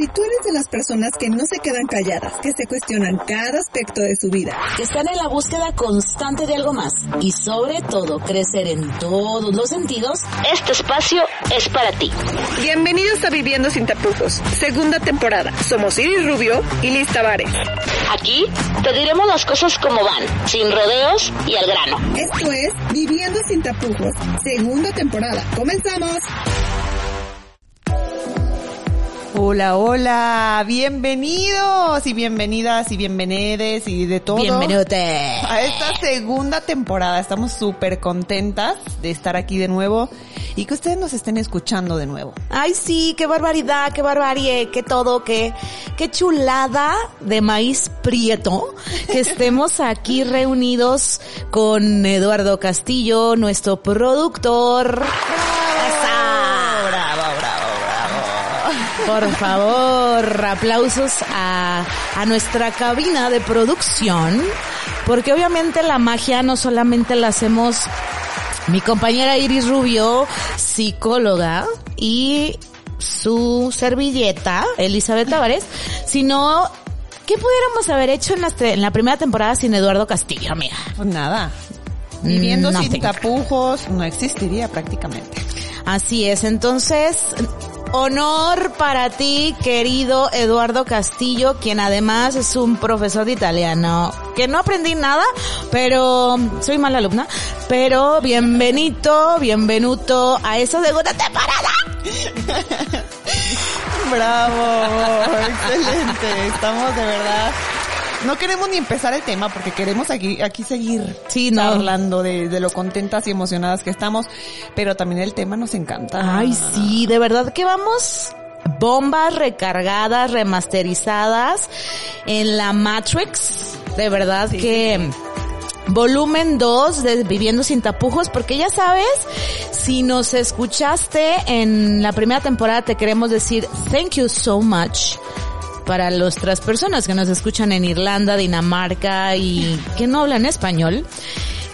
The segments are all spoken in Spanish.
Si tú eres de las personas que no se quedan calladas, que se cuestionan cada aspecto de su vida, que están en la búsqueda constante de algo más y sobre todo crecer en todos los sentidos, este espacio es para ti. Bienvenidos a Viviendo sin tapujos, segunda temporada. Somos Iris Rubio y Liz Tavares. Aquí te diremos las cosas como van, sin rodeos y al grano. Esto es Viviendo sin tapujos, segunda temporada. ¡Comenzamos! Hola, hola, bienvenidos y bienvenidas y bienvenides y de todo. Bienvenute. A esta segunda temporada. Estamos súper contentas de estar aquí de nuevo y que ustedes nos estén escuchando de nuevo. Ay, sí, qué barbaridad, qué barbarie, qué todo, qué, qué chulada de maíz prieto que estemos aquí reunidos con Eduardo Castillo, nuestro productor. Por favor, aplausos a, a nuestra cabina de producción, porque obviamente la magia no solamente la hacemos mi compañera Iris Rubio, psicóloga, y su servilleta, Elizabeth Tavares, sino ¿qué pudiéramos haber hecho en la, en la primera temporada sin Eduardo Castillo, amiga? Pues nada. Viviendo sin Nothing. tapujos no existiría prácticamente. Así es, entonces, honor para ti, querido Eduardo Castillo, quien además es un profesor de italiano, que no aprendí nada, pero soy mala alumna, pero bienvenido, bienvenuto a esa segunda temporada. Bravo, excelente. Estamos de verdad. No queremos ni empezar el tema porque queremos aquí, aquí seguir Sí, no. hablando de, de lo contentas y emocionadas que estamos, pero también el tema nos encanta. Ay, sí, de verdad que vamos bombas recargadas, remasterizadas en la Matrix. De verdad que volumen 2 de Viviendo sin tapujos, porque ya sabes, si nos escuchaste en la primera temporada te queremos decir thank you so much para nuestras personas que nos escuchan en Irlanda, Dinamarca y que no hablan español.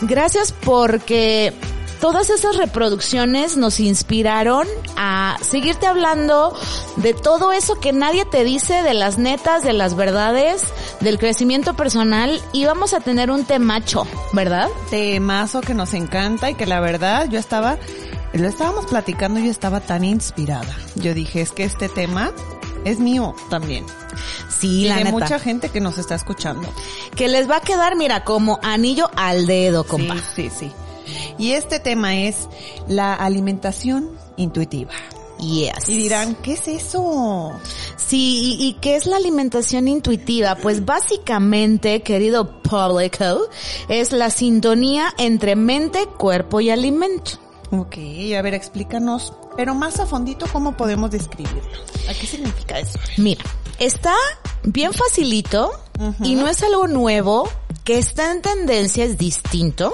Gracias porque todas esas reproducciones nos inspiraron a seguirte hablando de todo eso que nadie te dice, de las netas, de las verdades, del crecimiento personal y vamos a tener un temacho, ¿verdad? Temazo que nos encanta y que la verdad yo estaba, lo estábamos platicando y yo estaba tan inspirada. Yo dije, es que este tema es mío también. Sí, Y la de neta. mucha gente que nos está escuchando. Que les va a quedar, mira, como anillo al dedo, compa. Sí, sí, sí. Y este tema es la alimentación intuitiva. Yes. Y dirán, ¿qué es eso? Sí, ¿y, y qué es la alimentación intuitiva? Pues básicamente, querido público, es la sintonía entre mente, cuerpo y alimento. Ok, a ver, explícanos, pero más a fondito, ¿cómo podemos describirlo? ¿A qué significa eso? Mira, está bien facilito y no es algo nuevo, que está en tendencia, es distinto,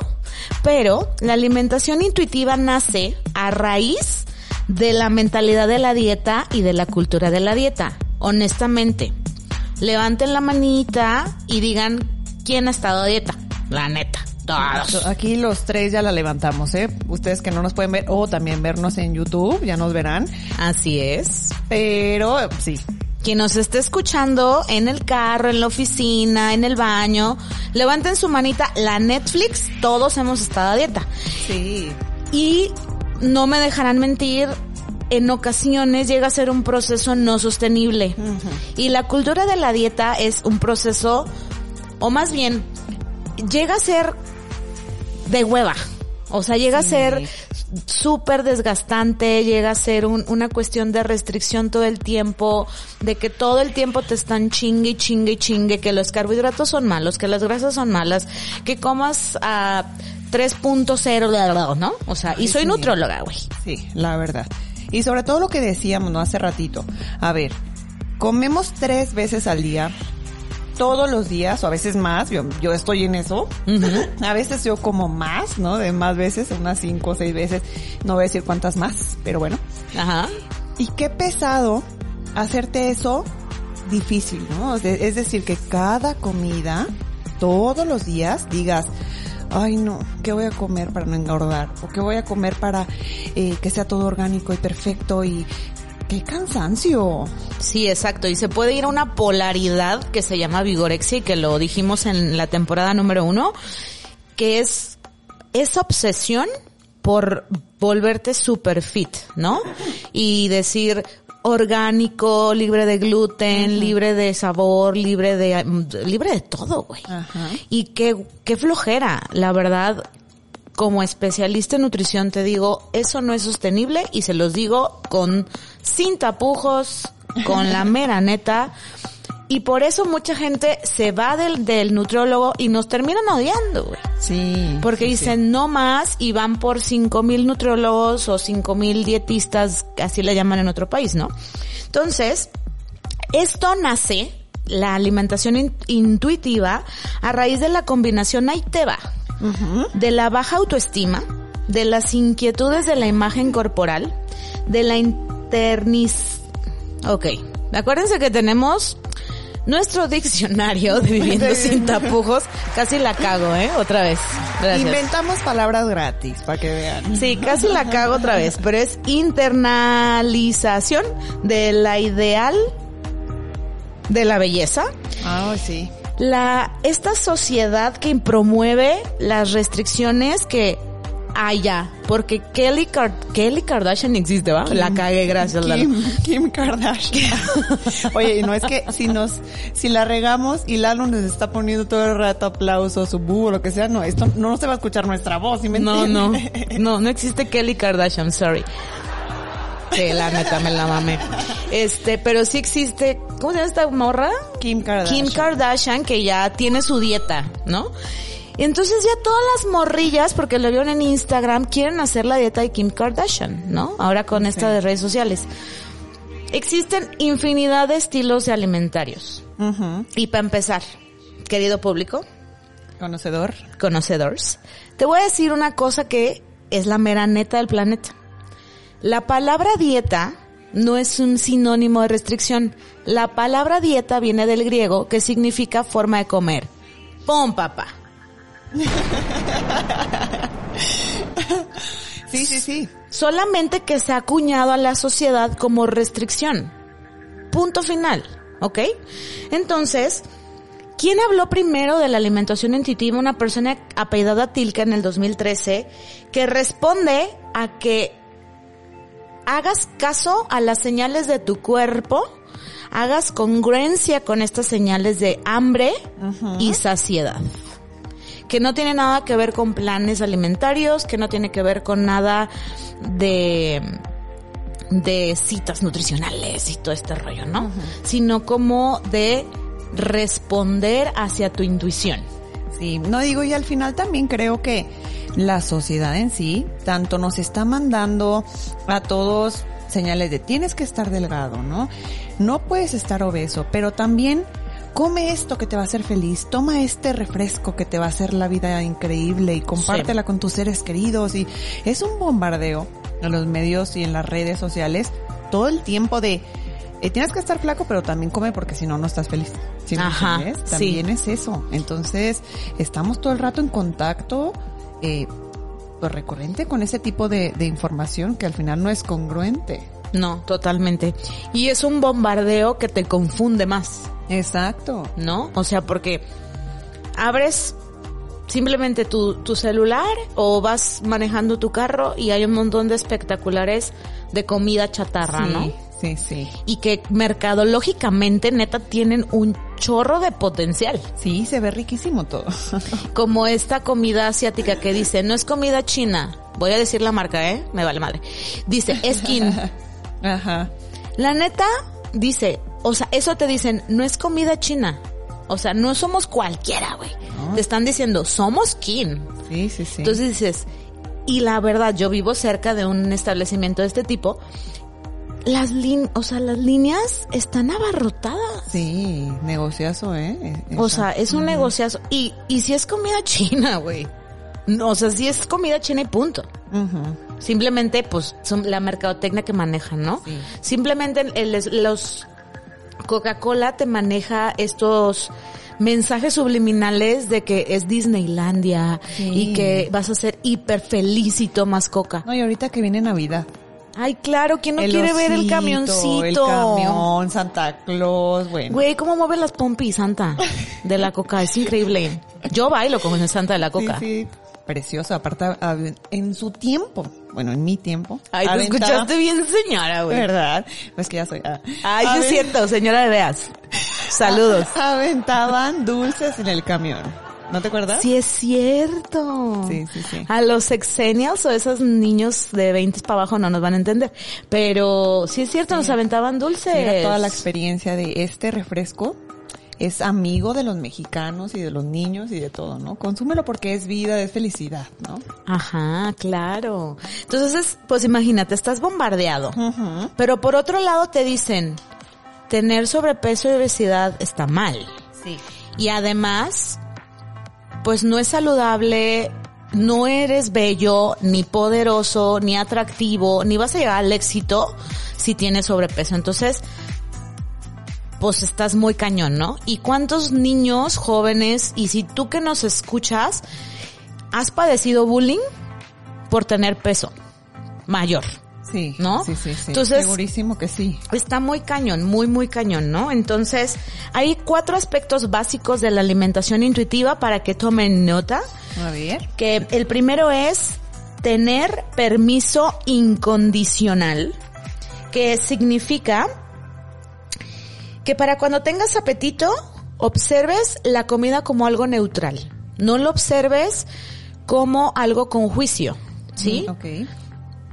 pero la alimentación intuitiva nace a raíz de la mentalidad de la dieta y de la cultura de la dieta. Honestamente, levanten la manita y digan quién ha estado a dieta. La neta, todos. Aquí los tres ya la levantamos, ¿eh? Ustedes que no nos pueden ver o también vernos en YouTube, ya nos verán. Así es. Pero sí, Quien nos esté escuchando en el carro, en la oficina, en el baño, levanten su manita. La Netflix, todos hemos estado a dieta. sí. Y no me dejarán mentir, en ocasiones llega a ser un proceso no sostenible. Y la cultura de la dieta es un proceso, o más bien, llega a ser de hueva. O sea, llega a ser súper desgastante, llega a ser un- una cuestión de restricción todo el tiempo, de que todo el tiempo te están chingue y chingue y chingue, que los carbohidratos son malos, que las grasas son malas, que comas a 3.0, bla, bla, bla, ¿no? O sea, y soy sí. nutróloga, güey. Sí, la verdad. Y sobre todo lo que decíamos, ¿no? Hace ratito. A ver, comemos tres veces al día, todos los días, o a veces más, yo, yo estoy en eso. A veces yo como más, ¿no? De más veces, unas cinco o seis veces. No voy a decir cuántas más, pero bueno. Ajá. Y qué pesado hacerte eso difícil, ¿no? Es decir, que cada comida, todos los días, digas, ay no, ¿qué voy a comer para no engordar? ¿O qué voy a comer para eh, que sea todo orgánico y perfecto y qué cansancio. Sí, exacto. Y se puede ir a una polaridad que se llama vigorexia y que lo dijimos en la temporada número uno, que es esa obsesión por volverte super fit, ¿no? Y decir orgánico, libre de gluten, libre de sabor, libre de libre de todo, güey. Y qué qué flojera, la verdad. Como especialista en nutrición te digo, eso no es sostenible y se los digo con sin tapujos, con la mera neta. Y por eso mucha gente se va del, del nutriólogo y nos terminan odiando, güey. Sí. Porque sí, dicen no más y van por cinco mil nutriólogos o cinco mil dietistas, así le llaman en otro país, ¿no? Entonces, esto nace, la alimentación in- intuitiva, a raíz de la combinación, ahí de la baja autoestima, de las inquietudes de la imagen corporal, de la internis... Ok, acuérdense que tenemos nuestro diccionario de viviendo sin tapujos. Casi la cago, ¿eh? Otra vez. Gracias. Inventamos palabras gratis para que vean. Sí, casi la cago otra vez, pero es internalización de la ideal de la belleza. Ah, sí. La, esta sociedad que promueve las restricciones que haya, porque Kelly, Car- Kelly Kardashian existe, ¿va? La cagué, gracias. Lalo. Kim, Kim Kardashian. Oye, y no es que si nos, si la regamos y Lalo nos está poniendo todo el rato aplausos, su búho, lo que sea, no, esto no se va a escuchar nuestra voz, ¿sí me No, no, no, no existe Kelly Kardashian, sorry. Sí, la neta me la mamé. Este, pero sí existe, ¿cómo se llama esta morra? Kim Kardashian. Kim Kardashian, que ya tiene su dieta, ¿no? Entonces ya todas las morrillas, porque lo vieron en Instagram, quieren hacer la dieta de Kim Kardashian, ¿no? Ahora con esta de redes sociales. Existen infinidad de estilos alimentarios. Y para empezar, querido público, Conocedor. conocedores, te voy a decir una cosa que es la mera neta del planeta. La palabra dieta no es un sinónimo de restricción. La palabra dieta viene del griego que significa forma de comer. ¡Pum, papá! Sí, sí, sí. Solamente que se ha acuñado a la sociedad como restricción. Punto final. ¿Ok? Entonces, ¿quién habló primero de la alimentación intuitiva? Una persona apellidada Tilka en el 2013 que responde a que hagas caso a las señales de tu cuerpo, hagas congruencia con estas señales de hambre y saciedad. Que no tiene nada que ver con planes alimentarios, que no tiene que ver con nada de de citas nutricionales y todo este rollo, ¿no? Sino como de responder hacia tu intuición. Sí, no digo, y al final también creo que la sociedad en sí, tanto nos está mandando a todos señales de tienes que estar delgado, ¿no? No puedes estar obeso, pero también come esto que te va a hacer feliz, toma este refresco que te va a hacer la vida increíble y compártela con tus seres queridos y es un bombardeo en los medios y en las redes sociales todo el tiempo de eh, tienes que estar flaco, pero también come porque si no, no estás feliz. ¿Sí Ajá, entiendes? sí. También es eso. Entonces, estamos todo el rato en contacto, eh, pues recurrente con ese tipo de, de información que al final no es congruente. No, totalmente. Y es un bombardeo que te confunde más, Exacto. ¿no? O sea, porque abres simplemente tu, tu celular o vas manejando tu carro y hay un montón de espectaculares de comida chatarra, sí, ¿no? Sí, sí. Y que mercadológicamente, neta, tienen un chorro de potencial. Sí, se ve riquísimo todo. Como esta comida asiática que dice, no es comida china. Voy a decir la marca, ¿eh? Me vale madre. Dice, skin. Ajá. La neta dice, o sea, eso te dicen, no es comida china. O sea, no somos cualquiera, güey. No. Te están diciendo, somos kin. Sí, sí, sí. Entonces dices, y la verdad, yo vivo cerca de un establecimiento de este tipo. Las líneas, o sea, las líneas están abarrotadas. sí, negociazo, ¿eh? O sea, es un negociazo. Y, y si es comida china, güey. No, o sea, si es comida china y punto. Simplemente, pues, son la mercadotecnia que manejan, ¿no? Sí. Simplemente el- los Coca-Cola te maneja estos mensajes subliminales de que es Disneylandia Sí. y que vas a ser hiper feliz y tomas coca. No, y ahorita que viene Navidad. Ay, claro, ¿quién no quiere ver el osito, camioncito? El camión, Santa Claus, bueno. Güey, ¿cómo mueve las pompis, Santa? De la coca, es increíble. Yo bailo como el Santa de la coca. Sí, sí, precioso. Aparte, en su tiempo, bueno, en mi tiempo. Ay, te aventaba- escuchaste bien señora, güey. ¿Verdad? Pues que ya soy. ah. Ay, es cierto, señora de veas. Saludos. Aventaban dulces en el camión. ¿No te acuerdas? Sí es cierto. Sí, sí, sí. A los sexenials o esos niños de 20 para abajo no nos van a entender. Pero sí es cierto, nos aventaban dulces. Era toda la experiencia de este refresco. Es amigo de los mexicanos y de los niños y de todo, ¿no? Consúmelo porque es vida, es felicidad, ¿no? Ajá, claro. Entonces, pues imagínate, estás bombardeado. Pero por otro lado te dicen, tener sobrepeso y obesidad está mal. Sí. Y además, pues no es saludable, no eres bello, ni poderoso, ni atractivo, ni vas a llegar al éxito si tienes sobrepeso. Entonces, pues estás muy cañón, ¿no? ¿Y cuántos niños, jóvenes, y si tú que nos escuchas, has padecido bullying por tener peso mayor? Sí. ¿No? Sí, sí, sí. Entonces- Segurísimo que sí. Está muy cañón, muy, muy cañón, ¿no? Entonces, hay cuatro aspectos básicos de la alimentación intuitiva para que tomen nota. A ver. Que el primero es tener permiso incondicional, que significa que para cuando tengas apetito, observes la comida como algo neutral. No lo observes como algo con juicio, ¿sí? Ok.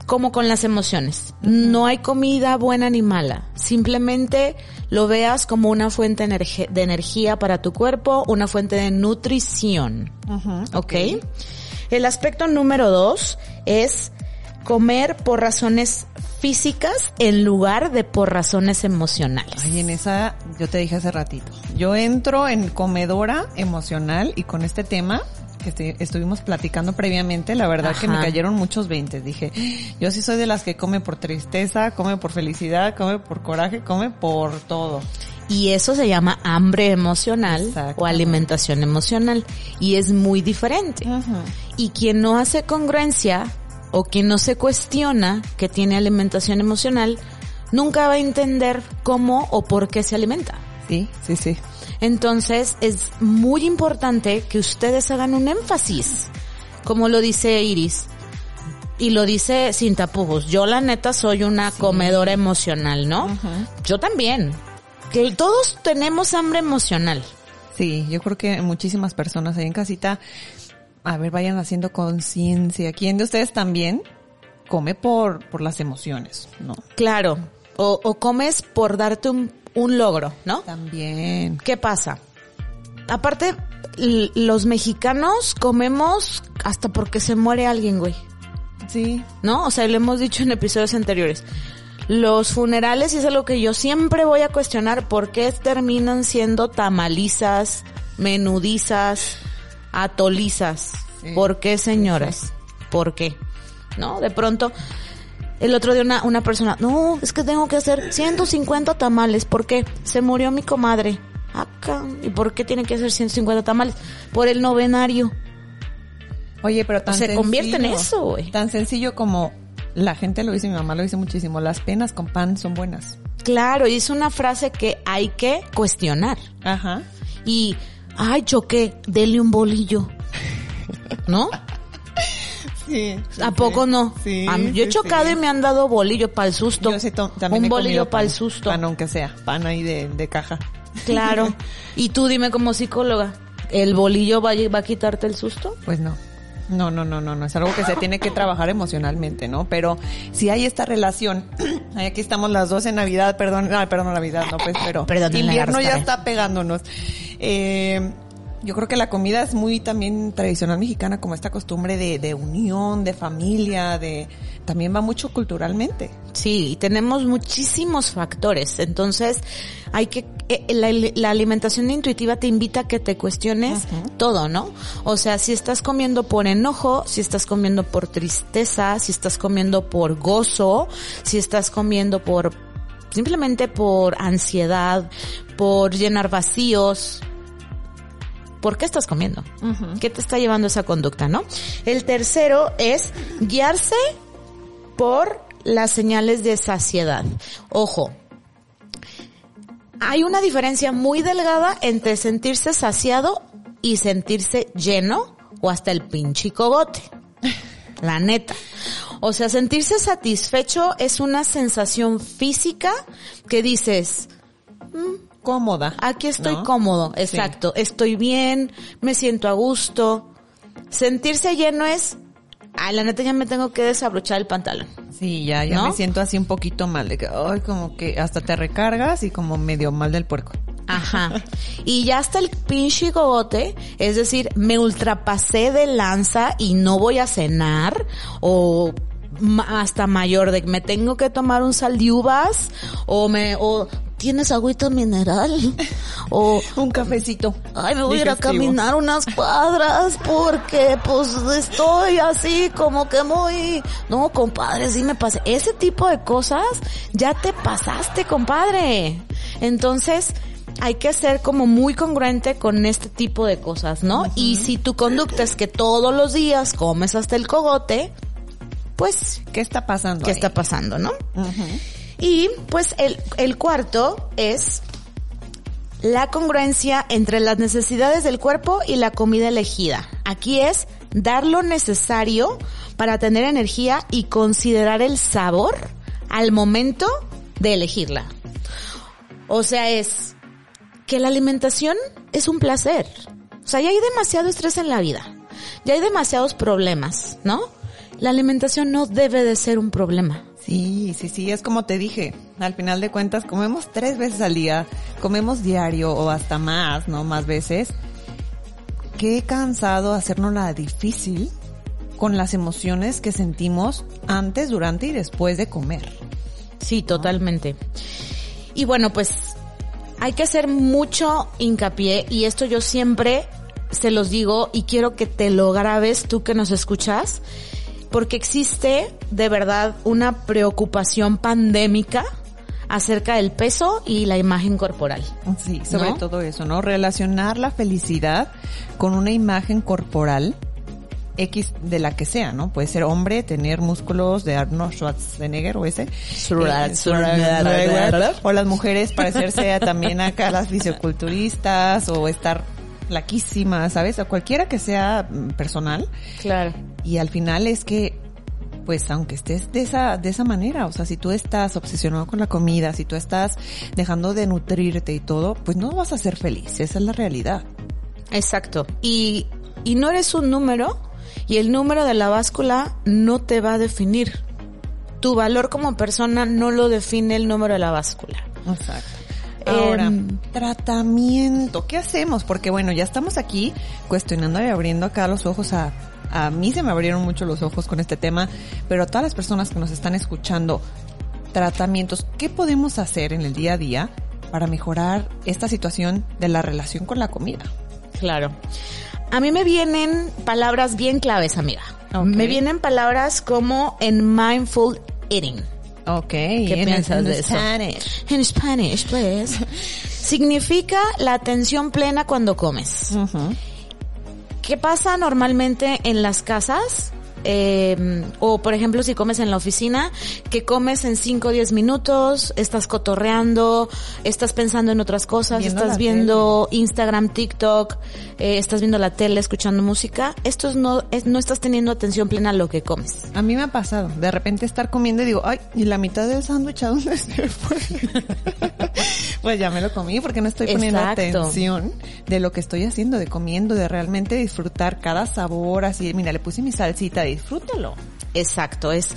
Como con las emociones. No hay comida buena ni mala. Simplemente lo veas como una fuente de energía para tu cuerpo, una fuente de nutrición. Ujú. ¿Ok? El aspecto número dos es comer por razones físicas en lugar de por razones emocionales. Ay, en esa, yo te dije hace ratito. Yo entro en comedora emocional y con este tema que estuvimos platicando previamente, la verdad que me Ajá. cayeron muchos veintes. Dije, yo sí soy de las que come por tristeza, come por felicidad, come por coraje, come por todo. Y eso se llama hambre emocional o alimentación emocional. Y es muy diferente. Y quien no hace congruencia o quien no se cuestiona que tiene alimentación emocional, nunca va a entender cómo o por qué se alimenta. Sí, sí, sí. Entonces es muy importante que ustedes hagan un énfasis, como lo dice Iris. Y lo dice sin tapujos. Yo la neta soy una comedora emocional, ¿no? Yo también. Que todos tenemos hambre emocional. Sí, yo creo que muchísimas personas ahí en casita, a ver, vayan haciendo conciencia. ¿Quién de ustedes también come por, por las emociones? ¿No? Claro. O, o comes por darte un, un logro, ¿no? También. ¿Qué pasa? Aparte, los mexicanos comemos hasta porque se muere alguien, güey. Sí. ¿No? O sea, lo hemos dicho en episodios anteriores. Los funerales, y es algo que yo siempre voy a cuestionar, ¿por qué terminan siendo tamalizas, menudizas, atolizas? Sí. ¿Por qué, señoras? ¿Por qué? ¿No? De pronto, el otro día una, una persona, no, es que tengo que hacer 150 tamales, ¿por qué? Se murió mi comadre. Acá. ¿Y por qué tiene que hacer 150 tamales? Por el novenario. Oye, pero tan Se convierte en sencillo, eso, güey. Tan sencillo como la gente lo dice, mi mamá lo dice muchísimo, las penas con pan son buenas. Claro, y es una frase que hay que cuestionar. Ajá. Y, ay, choqué, dele un bolillo. ¿No? Sí. ¿A poco no? Sí. A mí- yo he chocado y me han dado bolillo para el susto. Yo también un bolillo para el susto. Pan aunque sea, pan ahí de, de caja. Claro. Y tú dime como psicóloga, ¿el bolillo va, a- va a quitarte el susto? Pues no. No, no, no, no, no. Es algo que se tiene que trabajar emocionalmente, ¿no? Pero si hay esta relación, aquí estamos las dos en Navidad, perdón, ay, perdón, Navidad, no, pues, pero Perdón, invierno ya está pegándonos. Eh, yo creo que la comida es muy también tradicional mexicana, como esta costumbre de, de unión, de familia, de, también va mucho culturalmente. Sí, y tenemos muchísimos factores. Entonces, hay que, eh, la, la alimentación intuitiva te invita a que te cuestiones todo, ¿no? O sea, si estás comiendo por enojo, si estás comiendo por tristeza, si estás comiendo por gozo, si estás comiendo por, simplemente por ansiedad, por llenar vacíos. ¿Por qué estás comiendo? ¿Qué te está llevando esa conducta, no? El tercero es guiarse por las señales de saciedad. Ojo, hay una diferencia muy delgada entre sentirse saciado y sentirse lleno o hasta el pinche cogote. La neta. O sea, sentirse satisfecho es una sensación física que dices, cómoda. Aquí estoy cómodo, exacto. Estoy bien, me siento a gusto. Sentirse lleno es, ay, la neta ya me tengo que desabrochar el pantalón. Sí, ya, ya me siento así un poquito mal, de que, ay, como que hasta te recargas y como medio mal del puerco. Ajá. Y ya hasta el pinche gogote, es decir, me ultrapasé de lanza y no voy a cenar o hasta mayor de que me tengo que tomar un sal de uvas o me o tienes agüita mineral o un cafecito. Ay, me voy a ir a caminar unas cuadras porque pues estoy así como que muy no, compadre, sí me pasé. Ese tipo de cosas ya te pasaste, compadre. Entonces, hay que ser como muy congruente con este tipo de cosas, ¿no? Y si tu conducta es que todos los días comes hasta el cogote, pues... ¿Qué está pasando? ¿Qué está pasando, no? Y pues el, cuarto es la congruencia entre las necesidades del cuerpo y la comida elegida. Aquí es dar lo necesario para tener energía y considerar el sabor al momento de elegirla. O sea, es que la alimentación es un placer. O sea, ya hay demasiado estrés en la vida. Ya hay demasiados problemas, ¿no? La alimentación no debe de ser un problema. Sí, sí, sí, es como te dije, al final de cuentas comemos tres veces al día, comemos diario o hasta más, ¿no? Más veces. Qué cansado hacernos la difícil con las emociones que sentimos antes, durante y después de comer. Sí, totalmente. Y bueno, pues hay que hacer mucho hincapié y esto yo siempre se los digo y quiero que te lo grabes tú que nos escuchas, porque existe de verdad una preocupación pandémica acerca del peso y la imagen corporal. Sí, sobre todo eso, ¿no? Relacionar la felicidad con una imagen corporal X de la que sea, ¿no? Puede ser hombre, tener músculos de Arnold Schwarzenegger o ese. o las mujeres parecerse también acá las fisioculturistas o estar flaquísimas, ¿sabes? O cualquiera que sea mm, personal. Claro. Y al final es que pues aunque estés de esa, de esa manera, o sea, si tú estás obsesionado con la comida, si tú estás dejando de nutrirte y todo, pues no vas a ser feliz, esa es la realidad. Exacto. Y, y no eres un número, y el número de la báscula no te va a definir. Tu valor como persona no lo define el número de la báscula. Exacto. Ahora, tratamiento. ¿Qué hacemos? Porque bueno, ya estamos aquí cuestionando y abriendo acá los ojos a, a mí se me abrieron mucho los ojos con este tema, pero a todas las personas que nos están escuchando, tratamientos, ¿qué podemos hacer en el día a día para mejorar esta situación de la relación con la comida? Claro. A mí me vienen palabras bien claves, amiga. Me vienen palabras como en mindful eating. Ok. ¿Qué piensas de eso? Spanish. En Spanish, pues. Significa la atención plena cuando comes. ¿Qué pasa normalmente en las casas? Eh, o por ejemplo si comes en la oficina, que comes en 5 o 10 minutos, estás cotorreando, estás pensando en otras cosas, estás viendo Instagram, TikTok, eh, estás viendo la tele, escuchando música, esto no, es, no estás teniendo atención plena a lo que comes. A mí me ha pasado, de repente estar comiendo y digo, ay, ¿y la mitad del sándwich a dónde se fue? pues ya me lo comí porque no estoy poniendo atención de lo que estoy haciendo, de comiendo, de realmente disfrutar cada sabor, así, mira, le puse mi salsita, disfrútalo. Exacto, es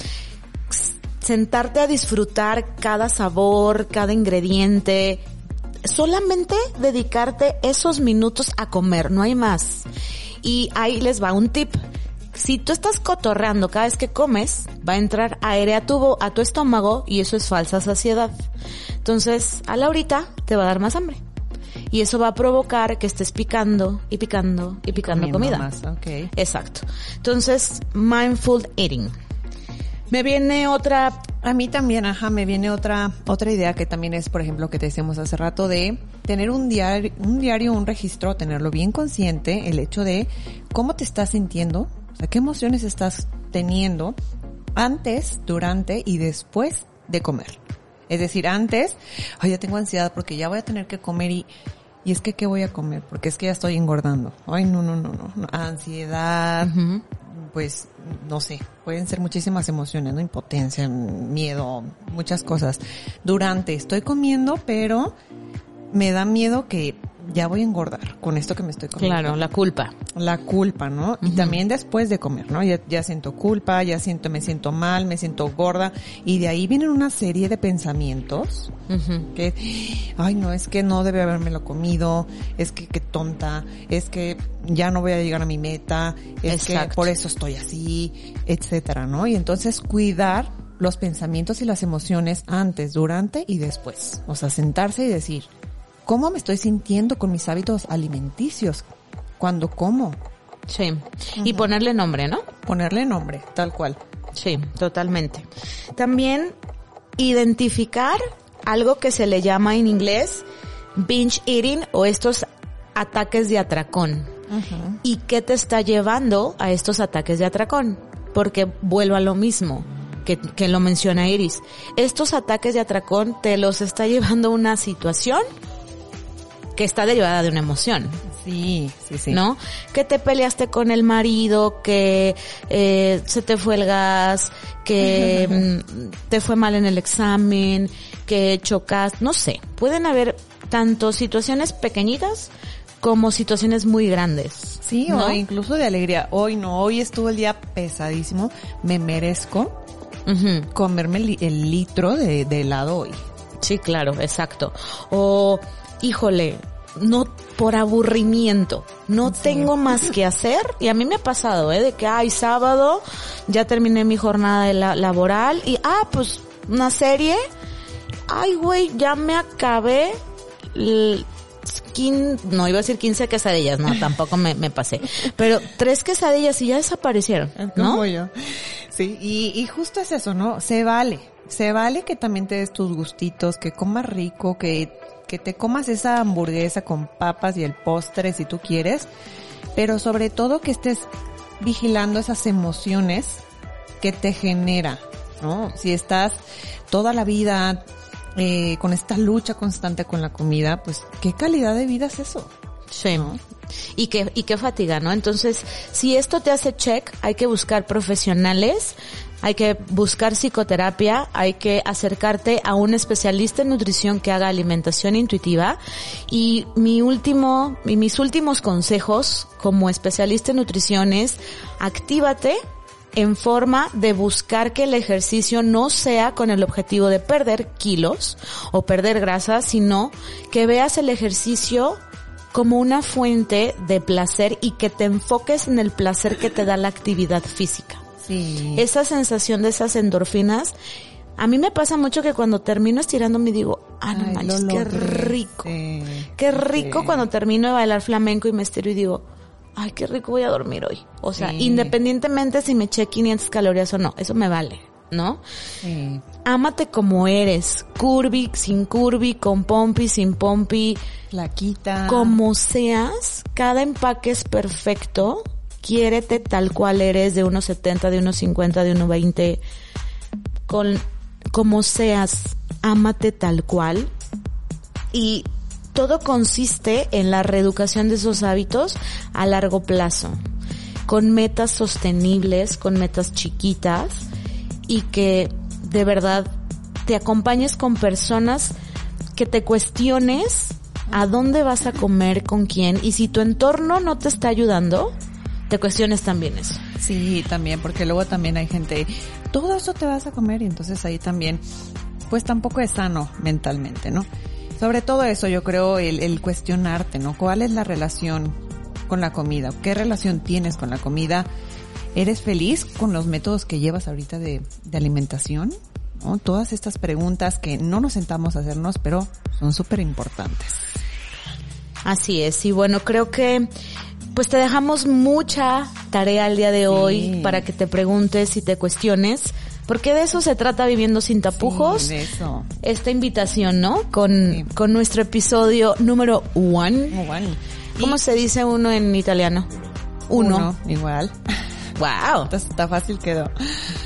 sentarte a disfrutar cada sabor, cada ingrediente, solamente dedicarte esos minutos a comer, no hay más. Y ahí les va un tip. Si tú estás cotorreando cada vez que comes, va a entrar aire a tu, a tu estómago y eso es falsa saciedad. Entonces, a la horita te va a dar más hambre. Y eso va a provocar que estés picando y picando y picando comida. Exacto. Entonces, mindful eating. Me viene otra, a mí también, ajá, me viene otra, otra idea que también es, por ejemplo, que te decíamos hace rato de tener un diario, un diario, un registro, tenerlo bien consciente, el hecho de cómo te estás sintiendo, o sea, qué emociones estás teniendo antes, durante y después de comer. Es decir, antes, ay, ya tengo ansiedad porque ya voy a tener que comer y, y es que, ¿qué voy a comer? Porque es que ya estoy engordando. Ay, no, no, no, no. Ansiedad, pues, no sé, pueden ser muchísimas emociones, ¿no? Impotencia, miedo, muchas cosas. Durante, estoy comiendo, pero me da miedo que ya voy a engordar con esto que me estoy comiendo. Claro, la culpa. La culpa, ¿no? Y también después de comer, ¿no? Ya, ya siento culpa, ya siento, me siento mal, me siento gorda. Y de ahí vienen una serie de pensamientos que, ay, no, es que no debe lo comido, es que qué tonta, es que ya no voy a llegar a mi meta, es que por eso estoy así, etcétera, ¿no? Y entonces cuidar los pensamientos y las emociones antes, durante y después. O sea, sentarse y decir, cómo me estoy sintiendo con mis hábitos alimenticios cuando como. Sí. Y ponerle nombre, ¿no? Ponerle nombre, tal cual. Sí, totalmente. También identificar algo que se le llama en inglés binge eating o estos ataques de atracón. ¿Y qué te está llevando a estos ataques de atracón? Porque vuelvo a lo mismo. Que, que lo menciona Iris. Estos ataques de atracón te los está llevando una situación que está derivada de una emoción. Sí, sí, sí. ¿No? Que te peleaste con el marido, que eh, se te fue el gas, que mm, te fue mal en el examen, que chocas, no sé. Pueden haber tanto situaciones pequeñitas como situaciones muy grandes. Sí, o incluso de alegría. Hoy no, hoy estuvo el día pesadísimo. Me merezco comerme el, litro de, de helado hoy. Sí, claro, exacto. O híjole, no por aburrimiento, no tengo más que hacer y a mí me ha pasado, ¿eh? De que, ay, sábado, ya terminé mi jornada de la, laboral y, ah, pues, una serie, ay, güey, ya me acabé no iba a decir 15 quesadillas, no, tampoco me, me pasé. Pero tres quesadillas y ya desaparecieron, ¿no? yo. Sí, y, y justo es eso, ¿no? Se vale. Se vale que también te des tus gustitos, que comas rico, que que te comas esa hamburguesa con papas y el postre si tú quieres, pero sobre todo que estés vigilando esas emociones que te genera, ¿no? Si estás toda la vida eh, con esta lucha constante con la comida, pues qué calidad de vida es eso. Sí. Y qué, y qué fatiga, ¿no? Entonces, si esto te hace check, hay que buscar profesionales hay que buscar psicoterapia, hay que acercarte a un especialista en nutrición que haga alimentación intuitiva. Y mi último, y mis últimos consejos como especialista en nutrición es actívate en forma de buscar que el ejercicio no sea con el objetivo de perder kilos o perder grasa, sino que veas el ejercicio como una fuente de placer y que te enfoques en el placer que te da la actividad física. Esa sensación de esas endorfinas. A mí me pasa mucho que cuando termino estirando me digo, ah, no manches, qué rico. qué rico cuando termino de bailar flamenco y me estiro y digo, ay, qué rico voy a dormir hoy. O sea, independientemente si me eché 500 calorías o no, eso me vale, ¿no? Sí. Ámate como eres, curvy, sin curvy, con pompi, sin pompi. quita Como seas, cada empaque es perfecto quiérete tal cual eres, de unos 70, de unos 50, de unos 20, con como seas, ámate tal cual. Y todo consiste en la reeducación de esos hábitos a largo plazo, con metas sostenibles, con metas chiquitas y que de verdad te acompañes con personas que te cuestiones a dónde vas a comer, con quién y si tu entorno no te está ayudando, te cuestiones también eso. Sí, también, porque luego también hay gente, todo eso te vas a comer y entonces ahí también, pues tampoco es sano mentalmente, ¿no? Sobre todo eso, yo creo el, el cuestionarte, ¿no? ¿Cuál es la relación con la comida? ¿Qué relación tienes con la comida? ¿Eres feliz con los métodos que llevas ahorita de, de alimentación? ¿No? Todas estas preguntas que no nos sentamos a hacernos, pero son súper importantes. Así es, y bueno, creo que pues te dejamos mucha tarea el día de hoy para que te preguntes y te cuestiones. Porque de eso se trata viviendo sin tapujos. de eso. Esta invitación, ¿no? Con, con nuestro episodio número one. one. ¿Cómo se dice uno en italiano? Uno. igual. Wow. Entonces está fácil quedó.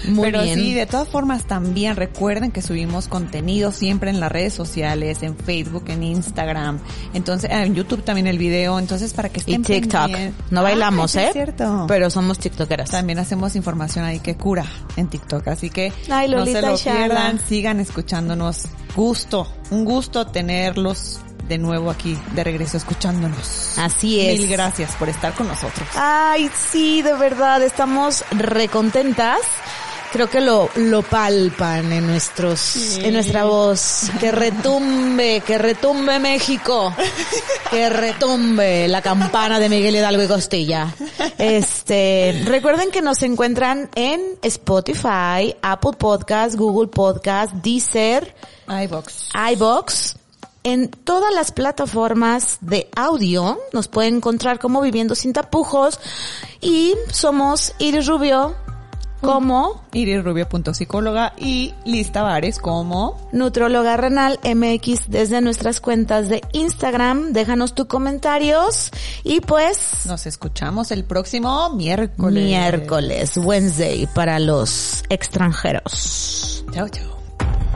Muy Pero bien. sí, de todas formas también recuerden que subimos contenido siempre en las redes sociales, en Facebook, en Instagram, entonces en YouTube también el video, entonces para que Y estén TikTok. pendientes. No bailamos, Ah, sí ¿eh? Es cierto. Pero somos tiktokeras. También hacemos información ahí que cura en TikTok, así que Ay, no se lo Shala. pierdan, sigan escuchándonos. Gusto, un gusto tenerlos de nuevo aquí, de regreso escuchándonos. Así es. Mil gracias por estar con nosotros. Ay, sí, de verdad, estamos recontentas. Creo que lo, lo palpan en nuestros, en nuestra voz. Que retumbe, que retumbe México. Que retumbe la campana de Miguel Hidalgo y Costilla. Este, recuerden que nos encuentran en Spotify, Apple Podcast, Google Podcast, Deezer, iBox. iBox. En todas las plataformas de audio nos pueden encontrar como Viviendo Sin Tapujos y somos Iris Rubio como irisrubio.psicóloga y Lista Bares como Nutróloga Renal MX desde nuestras cuentas de Instagram. Déjanos tus comentarios y pues nos escuchamos el próximo miércoles. miércoles, Wednesday para los extranjeros. Chao, chao.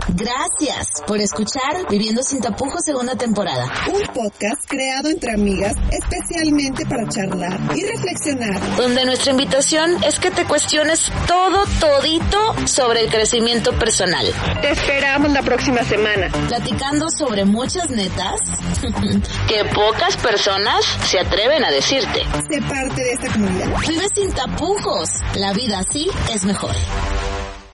Gracias por escuchar Viviendo sin tapujos segunda temporada. Un podcast creado entre amigas especialmente para charlar y reflexionar. Donde nuestra invitación es que te cuestiones todo, todito sobre el crecimiento personal. Te esperamos la próxima semana. Platicando sobre muchas netas que pocas personas se atreven a decirte. Sé parte de esta comunidad. Vive sin tapujos. La vida así es mejor.